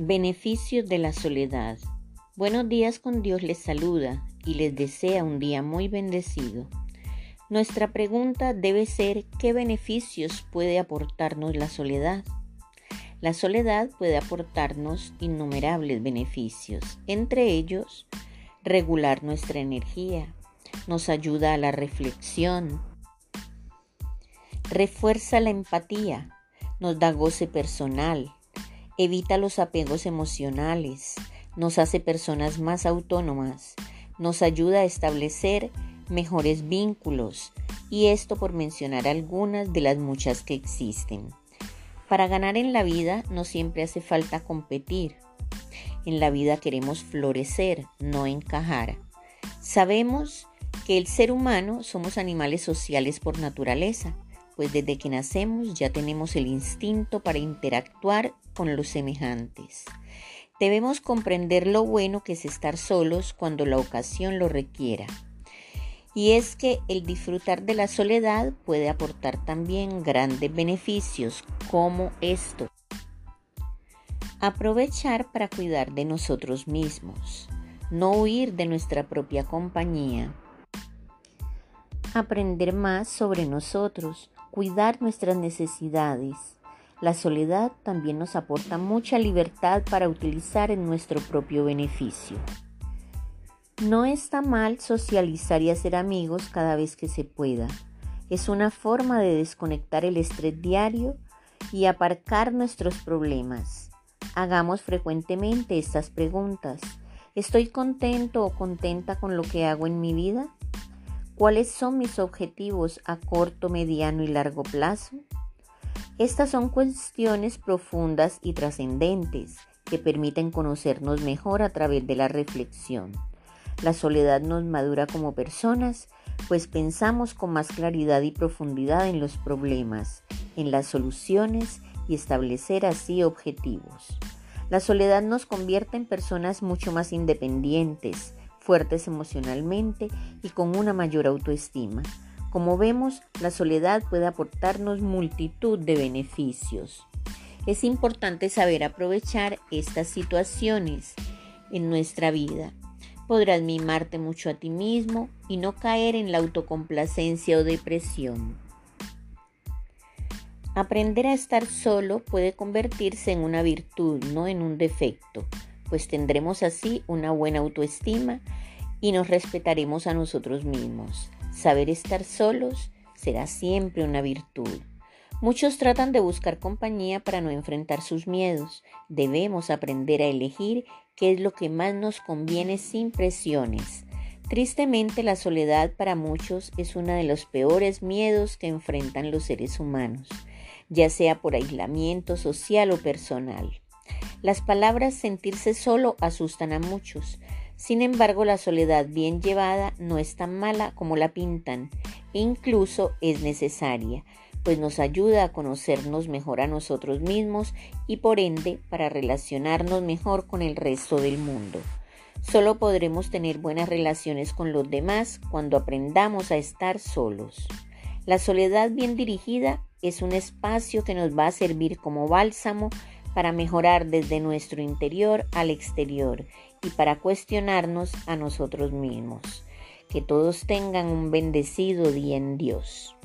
Beneficios de la soledad. Buenos días con Dios les saluda y les desea un día muy bendecido. Nuestra pregunta debe ser ¿qué beneficios puede aportarnos la soledad? La soledad puede aportarnos innumerables beneficios, entre ellos regular nuestra energía, nos ayuda a la reflexión, refuerza la empatía, nos da goce personal, evita los apegos emocionales, nos hace personas más autónomas, nos ayuda a establecer mejores vínculos y esto por mencionar algunas de las muchas que existen. Para ganar en la vida no siempre hace falta competir. En la vida queremos florecer, no encajar. Sabemos que el ser humano somos animales sociales por naturaleza pues desde que nacemos ya tenemos el instinto para interactuar con los semejantes. Debemos comprender lo bueno que es estar solos cuando la ocasión lo requiera. Y es que el disfrutar de la soledad puede aportar también grandes beneficios como esto. Aprovechar para cuidar de nosotros mismos, no huir de nuestra propia compañía. Aprender más sobre nosotros, cuidar nuestras necesidades. La soledad también nos aporta mucha libertad para utilizar en nuestro propio beneficio. No está mal socializar y hacer amigos cada vez que se pueda. Es una forma de desconectar el estrés diario y aparcar nuestros problemas. Hagamos frecuentemente estas preguntas. ¿Estoy contento o contenta con lo que hago en mi vida? ¿Cuáles son mis objetivos a corto, mediano y largo plazo? Estas son cuestiones profundas y trascendentes que permiten conocernos mejor a través de la reflexión. La soledad nos madura como personas, pues pensamos con más claridad y profundidad en los problemas, en las soluciones y establecer así objetivos. La soledad nos convierte en personas mucho más independientes, fuertes emocionalmente y con una mayor autoestima. Como vemos, la soledad puede aportarnos multitud de beneficios. Es importante saber aprovechar estas situaciones en nuestra vida. Podrás mimarte mucho a ti mismo y no caer en la autocomplacencia o depresión. Aprender a estar solo puede convertirse en una virtud, no en un defecto pues tendremos así una buena autoestima y nos respetaremos a nosotros mismos. Saber estar solos será siempre una virtud. Muchos tratan de buscar compañía para no enfrentar sus miedos. Debemos aprender a elegir qué es lo que más nos conviene sin presiones. Tristemente la soledad para muchos es uno de los peores miedos que enfrentan los seres humanos, ya sea por aislamiento social o personal. Las palabras sentirse solo asustan a muchos. Sin embargo, la soledad bien llevada no es tan mala como la pintan e incluso es necesaria, pues nos ayuda a conocernos mejor a nosotros mismos y por ende para relacionarnos mejor con el resto del mundo. Solo podremos tener buenas relaciones con los demás cuando aprendamos a estar solos. La soledad bien dirigida es un espacio que nos va a servir como bálsamo para mejorar desde nuestro interior al exterior y para cuestionarnos a nosotros mismos. Que todos tengan un bendecido día en Dios.